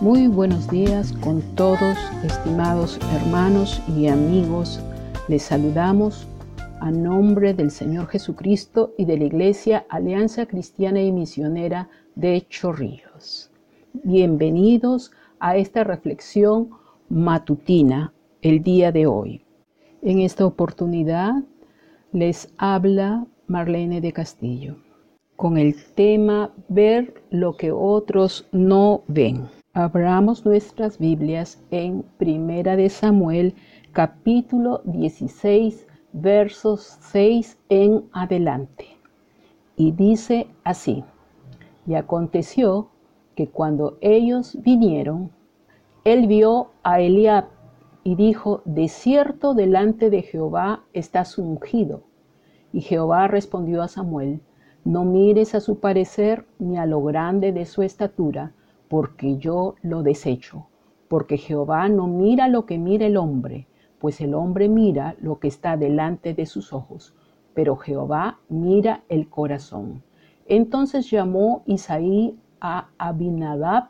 Muy buenos días con todos, estimados hermanos y amigos. Les saludamos a nombre del Señor Jesucristo y de la Iglesia Alianza Cristiana y Misionera de Chorrillos. Bienvenidos a esta reflexión matutina el día de hoy. En esta oportunidad les habla Marlene de Castillo con el tema Ver lo que otros no ven. Abramos nuestras Biblias en Primera de Samuel, capítulo 16, versos 6 en adelante. Y dice así: Y aconteció que cuando ellos vinieron, él vio a Eliab y dijo: De cierto delante de Jehová estás ungido. Y Jehová respondió a Samuel: No mires a su parecer ni a lo grande de su estatura porque yo lo desecho. Porque Jehová no mira lo que mira el hombre, pues el hombre mira lo que está delante de sus ojos, pero Jehová mira el corazón. Entonces llamó Isaí a Abinadab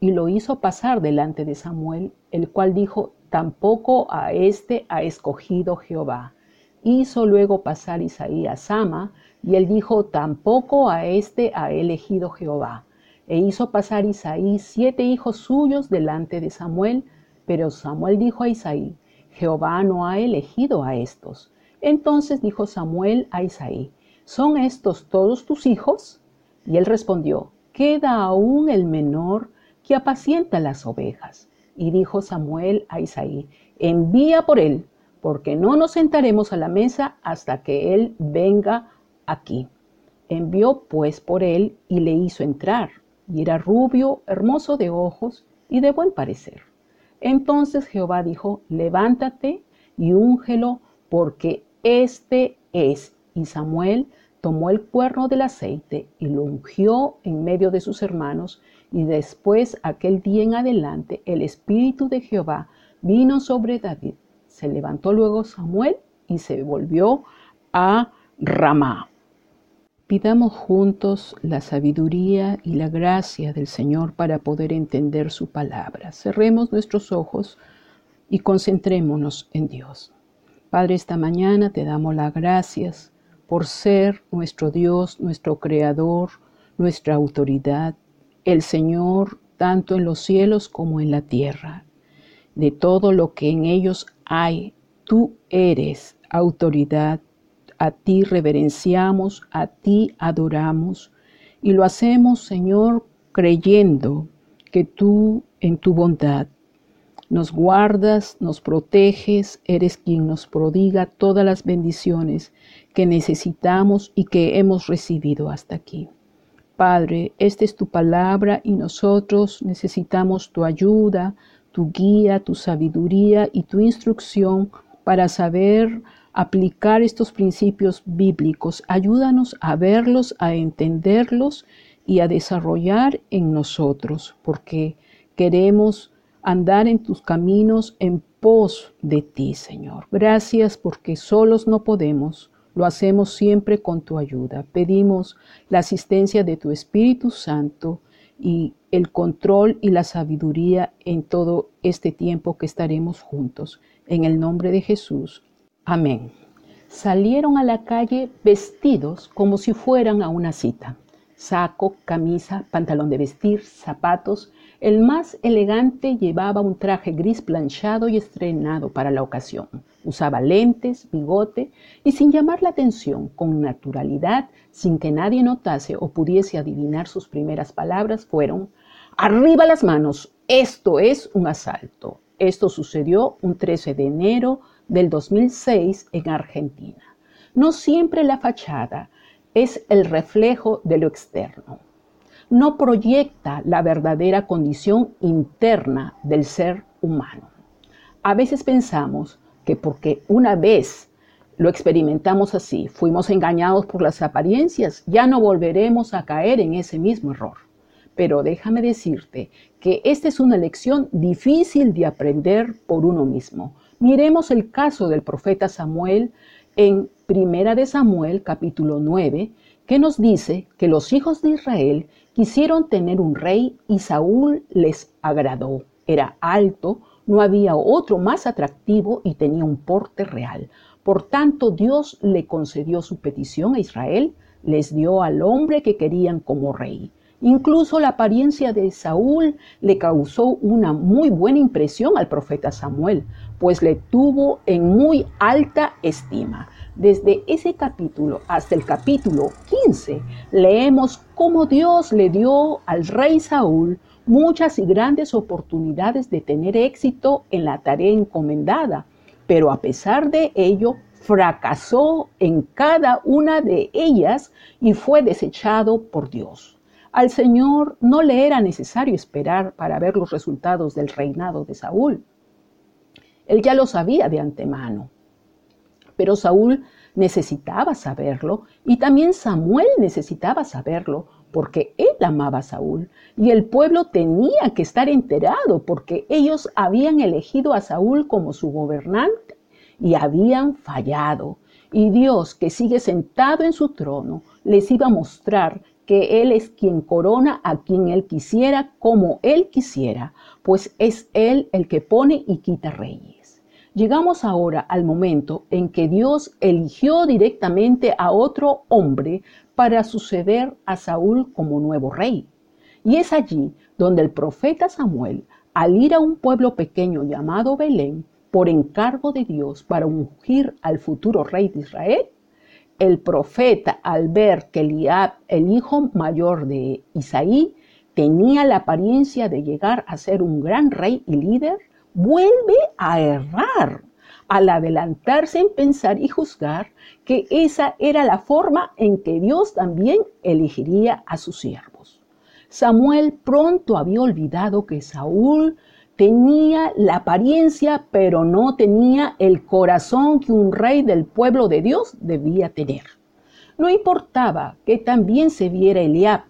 y lo hizo pasar delante de Samuel, el cual dijo, tampoco a éste ha escogido Jehová. Hizo luego pasar Isaí a Sama, y él dijo, tampoco a éste ha elegido Jehová. E hizo pasar Isaí siete hijos suyos delante de Samuel, pero Samuel dijo a Isaí, Jehová no ha elegido a estos. Entonces dijo Samuel a Isaí, ¿son estos todos tus hijos? Y él respondió, queda aún el menor que apacienta las ovejas. Y dijo Samuel a Isaí, envía por él, porque no nos sentaremos a la mesa hasta que él venga aquí. Envió pues por él y le hizo entrar y era rubio, hermoso de ojos y de buen parecer. Entonces Jehová dijo, levántate y úngelo, porque este es. Y Samuel tomó el cuerno del aceite y lo ungió en medio de sus hermanos, y después aquel día en adelante el Espíritu de Jehová vino sobre David. Se levantó luego Samuel y se volvió a Ramá. Pidamos juntos la sabiduría y la gracia del Señor para poder entender su palabra. Cerremos nuestros ojos y concentrémonos en Dios. Padre, esta mañana te damos las gracias por ser nuestro Dios, nuestro Creador, nuestra autoridad, el Señor tanto en los cielos como en la tierra. De todo lo que en ellos hay, tú eres autoridad a ti reverenciamos, a ti adoramos y lo hacemos, Señor, creyendo que tú en tu bondad nos guardas, nos proteges, eres quien nos prodiga todas las bendiciones que necesitamos y que hemos recibido hasta aquí. Padre, esta es tu palabra y nosotros necesitamos tu ayuda, tu guía, tu sabiduría y tu instrucción para saber aplicar estos principios bíblicos. Ayúdanos a verlos, a entenderlos y a desarrollar en nosotros, porque queremos andar en tus caminos en pos de ti, Señor. Gracias porque solos no podemos, lo hacemos siempre con tu ayuda. Pedimos la asistencia de tu Espíritu Santo y el control y la sabiduría en todo este tiempo que estaremos juntos. En el nombre de Jesús. Amén. Salieron a la calle vestidos como si fueran a una cita. Saco, camisa, pantalón de vestir, zapatos. El más elegante llevaba un traje gris planchado y estrenado para la ocasión. Usaba lentes, bigote y sin llamar la atención, con naturalidad, sin que nadie notase o pudiese adivinar sus primeras palabras, fueron, Arriba las manos, esto es un asalto. Esto sucedió un 13 de enero del 2006 en Argentina. No siempre la fachada es el reflejo de lo externo. No proyecta la verdadera condición interna del ser humano. A veces pensamos que porque una vez lo experimentamos así, fuimos engañados por las apariencias, ya no volveremos a caer en ese mismo error. Pero déjame decirte que esta es una lección difícil de aprender por uno mismo. Miremos el caso del profeta Samuel en Primera de Samuel capítulo 9, que nos dice que los hijos de Israel quisieron tener un rey y Saúl les agradó. Era alto, no había otro más atractivo y tenía un porte real. Por tanto, Dios le concedió su petición a Israel, les dio al hombre que querían como rey. Incluso la apariencia de Saúl le causó una muy buena impresión al profeta Samuel, pues le tuvo en muy alta estima. Desde ese capítulo hasta el capítulo 15 leemos cómo Dios le dio al rey Saúl muchas y grandes oportunidades de tener éxito en la tarea encomendada, pero a pesar de ello fracasó en cada una de ellas y fue desechado por Dios. Al Señor no le era necesario esperar para ver los resultados del reinado de Saúl. Él ya lo sabía de antemano. Pero Saúl necesitaba saberlo y también Samuel necesitaba saberlo porque él amaba a Saúl y el pueblo tenía que estar enterado porque ellos habían elegido a Saúl como su gobernante y habían fallado. Y Dios, que sigue sentado en su trono, les iba a mostrar que Él es quien corona a quien Él quisiera, como Él quisiera, pues es Él el que pone y quita reyes. Llegamos ahora al momento en que Dios eligió directamente a otro hombre para suceder a Saúl como nuevo rey. Y es allí donde el profeta Samuel, al ir a un pueblo pequeño llamado Belén, por encargo de Dios para ungir al futuro rey de Israel, el profeta, al ver que Eliab, el hijo mayor de Isaí, tenía la apariencia de llegar a ser un gran rey y líder, vuelve a errar al adelantarse en pensar y juzgar que esa era la forma en que Dios también elegiría a sus siervos. Samuel pronto había olvidado que Saúl tenía la apariencia, pero no tenía el corazón que un rey del pueblo de Dios debía tener. No importaba que también se viera Eliab,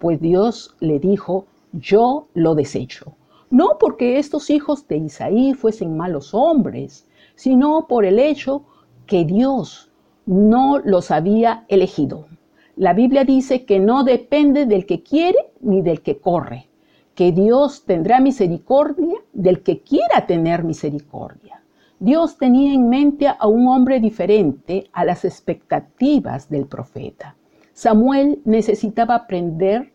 pues Dios le dijo, yo lo desecho no porque estos hijos de Isaí fuesen malos hombres, sino por el hecho que Dios no los había elegido. La Biblia dice que no depende del que quiere ni del que corre, que Dios tendrá misericordia del que quiera tener misericordia. Dios tenía en mente a un hombre diferente a las expectativas del profeta. Samuel necesitaba aprender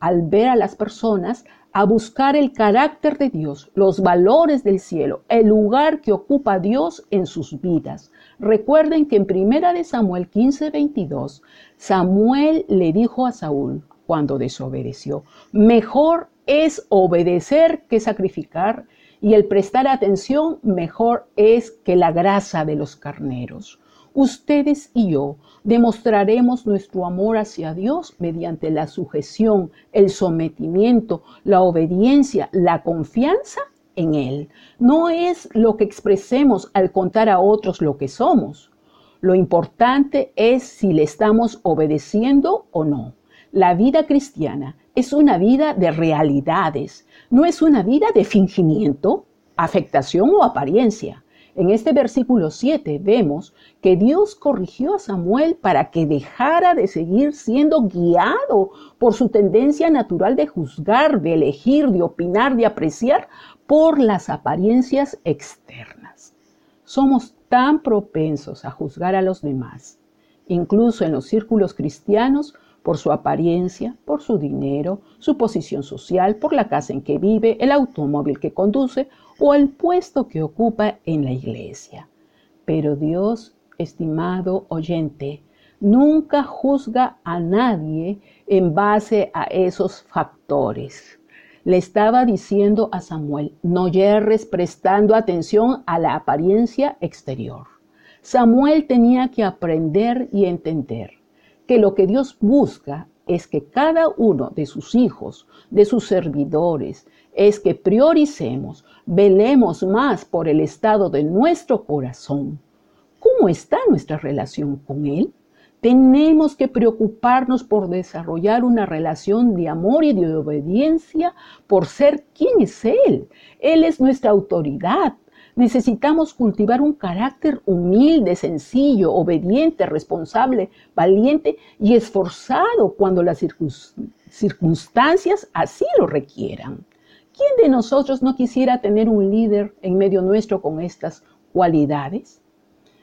al ver a las personas a buscar el carácter de Dios, los valores del cielo, el lugar que ocupa Dios en sus vidas. Recuerden que en primera de Samuel 15, 22, Samuel le dijo a Saúl cuando desobedeció, mejor es obedecer que sacrificar y el prestar atención mejor es que la grasa de los carneros. Ustedes y yo demostraremos nuestro amor hacia Dios mediante la sujeción, el sometimiento, la obediencia, la confianza en Él. No es lo que expresemos al contar a otros lo que somos. Lo importante es si le estamos obedeciendo o no. La vida cristiana es una vida de realidades, no es una vida de fingimiento, afectación o apariencia. En este versículo 7 vemos que Dios corrigió a Samuel para que dejara de seguir siendo guiado por su tendencia natural de juzgar, de elegir, de opinar, de apreciar por las apariencias externas. Somos tan propensos a juzgar a los demás, incluso en los círculos cristianos, por su apariencia, por su dinero, su posición social, por la casa en que vive, el automóvil que conduce o el puesto que ocupa en la iglesia. Pero Dios, estimado oyente, nunca juzga a nadie en base a esos factores. Le estaba diciendo a Samuel, no yerres prestando atención a la apariencia exterior. Samuel tenía que aprender y entender que lo que Dios busca es que cada uno de sus hijos, de sus servidores, es que prioricemos, velemos más por el estado de nuestro corazón. ¿Cómo está nuestra relación con Él? Tenemos que preocuparnos por desarrollar una relación de amor y de obediencia por ser quien es Él. Él es nuestra autoridad. Necesitamos cultivar un carácter humilde, sencillo, obediente, responsable, valiente y esforzado cuando las circunstancias así lo requieran. ¿Quién de nosotros no quisiera tener un líder en medio nuestro con estas cualidades?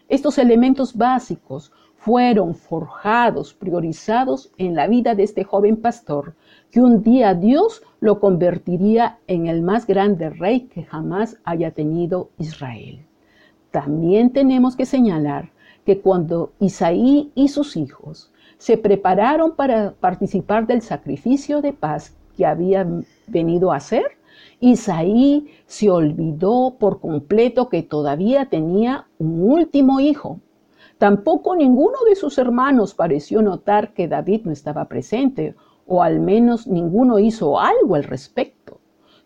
Estos elementos básicos fueron forjados, priorizados en la vida de este joven pastor, que un día Dios lo convertiría en el más grande rey que jamás haya tenido Israel. También tenemos que señalar que cuando Isaí y sus hijos se prepararon para participar del sacrificio de paz que habían venido a hacer, Isaí se olvidó por completo que todavía tenía un último hijo. Tampoco ninguno de sus hermanos pareció notar que David no estaba presente, o al menos ninguno hizo algo al respecto.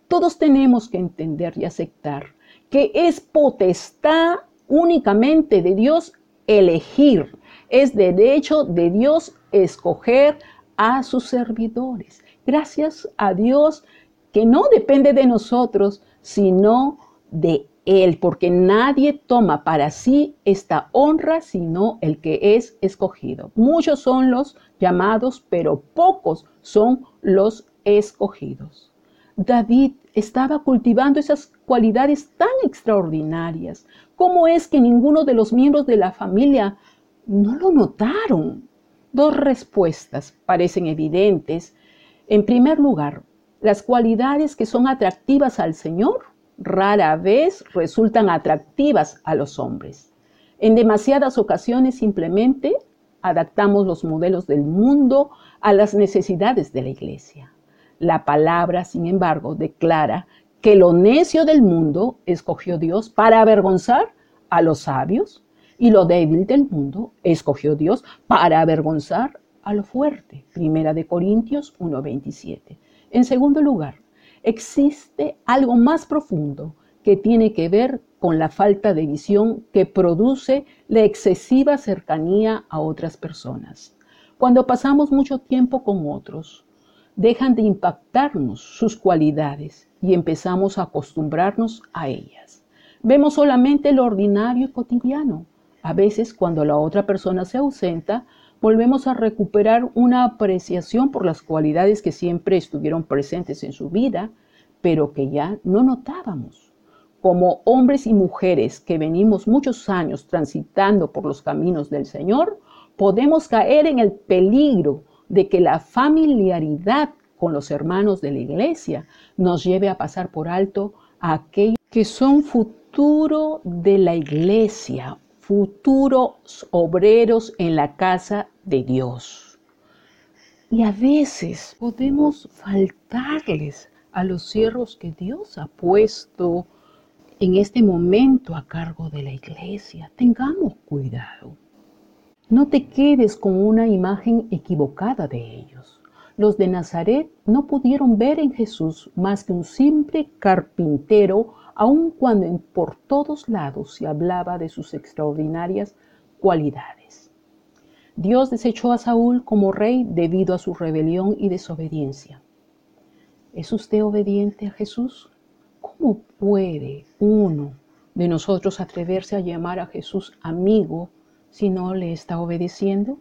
Todos tenemos que entender y aceptar que es potestad únicamente de Dios elegir, es derecho de Dios escoger a sus servidores. Gracias a Dios que no depende de nosotros, sino de Él, porque nadie toma para sí esta honra sino el que es escogido. Muchos son los llamados, pero pocos son los escogidos. David estaba cultivando esas cualidades tan extraordinarias. ¿Cómo es que ninguno de los miembros de la familia no lo notaron? Dos respuestas parecen evidentes. En primer lugar, las cualidades que son atractivas al Señor rara vez resultan atractivas a los hombres. En demasiadas ocasiones simplemente adaptamos los modelos del mundo a las necesidades de la iglesia. La palabra, sin embargo, declara que lo necio del mundo escogió Dios para avergonzar a los sabios y lo débil del mundo escogió Dios para avergonzar a lo fuerte. Primera de Corintios 1:27. En segundo lugar, existe algo más profundo que tiene que ver con la falta de visión que produce la excesiva cercanía a otras personas. Cuando pasamos mucho tiempo con otros, dejan de impactarnos sus cualidades y empezamos a acostumbrarnos a ellas. Vemos solamente lo ordinario y cotidiano. A veces cuando la otra persona se ausenta, volvemos a recuperar una apreciación por las cualidades que siempre estuvieron presentes en su vida, pero que ya no notábamos. Como hombres y mujeres que venimos muchos años transitando por los caminos del Señor, podemos caer en el peligro de que la familiaridad con los hermanos de la iglesia nos lleve a pasar por alto a aquellos que son futuro de la iglesia, futuros obreros en la casa de Dios. Y a veces podemos faltarles a los siervos que Dios ha puesto en este momento a cargo de la iglesia. Tengamos cuidado. No te quedes con una imagen equivocada de ellos. Los de Nazaret no pudieron ver en Jesús más que un simple carpintero, aun cuando por todos lados se hablaba de sus extraordinarias cualidades. Dios desechó a Saúl como rey debido a su rebelión y desobediencia. ¿Es usted obediente a Jesús? ¿Cómo puede uno de nosotros atreverse a llamar a Jesús amigo si no le está obedeciendo?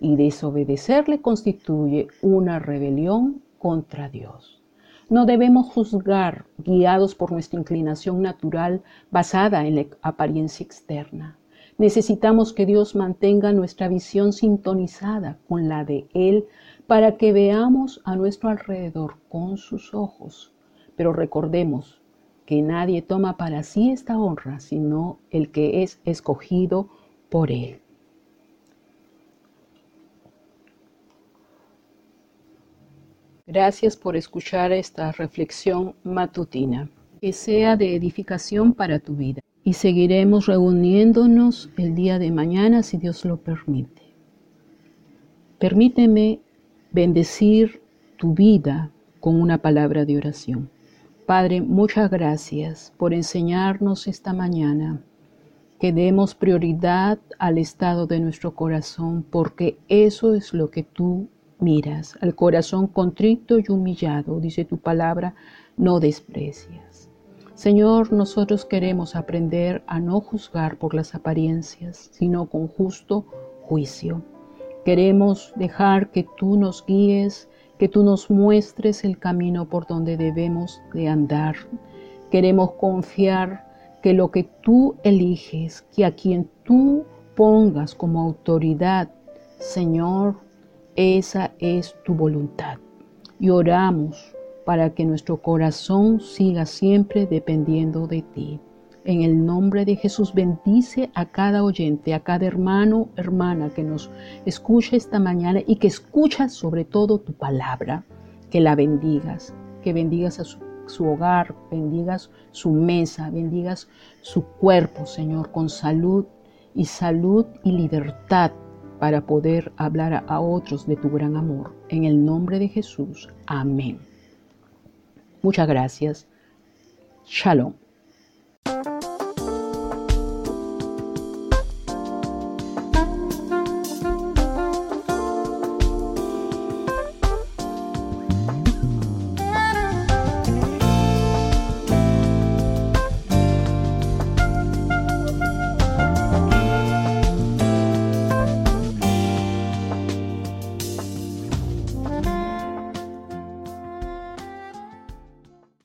Y desobedecerle constituye una rebelión contra Dios. No debemos juzgar guiados por nuestra inclinación natural basada en la apariencia externa. Necesitamos que Dios mantenga nuestra visión sintonizada con la de Él para que veamos a nuestro alrededor con sus ojos. Pero recordemos que nadie toma para sí esta honra, sino el que es escogido por Él. Gracias por escuchar esta reflexión matutina. Que sea de edificación para tu vida y seguiremos reuniéndonos el día de mañana si Dios lo permite. Permíteme bendecir tu vida con una palabra de oración. Padre, muchas gracias por enseñarnos esta mañana que demos prioridad al estado de nuestro corazón, porque eso es lo que tú miras, al corazón contrito y humillado, dice tu palabra, no desprecias. Señor, nosotros queremos aprender a no juzgar por las apariencias, sino con justo juicio. Queremos dejar que tú nos guíes, que tú nos muestres el camino por donde debemos de andar. Queremos confiar que lo que tú eliges, que a quien tú pongas como autoridad, Señor, esa es tu voluntad. Y oramos para que nuestro corazón siga siempre dependiendo de ti. En el nombre de Jesús bendice a cada oyente, a cada hermano, hermana que nos escucha esta mañana y que escucha sobre todo tu palabra. Que la bendigas, que bendigas a su, su hogar, bendigas su mesa, bendigas su cuerpo, Señor, con salud y salud y libertad para poder hablar a otros de tu gran amor. En el nombre de Jesús. Amén. Muchas gracias. Shalom.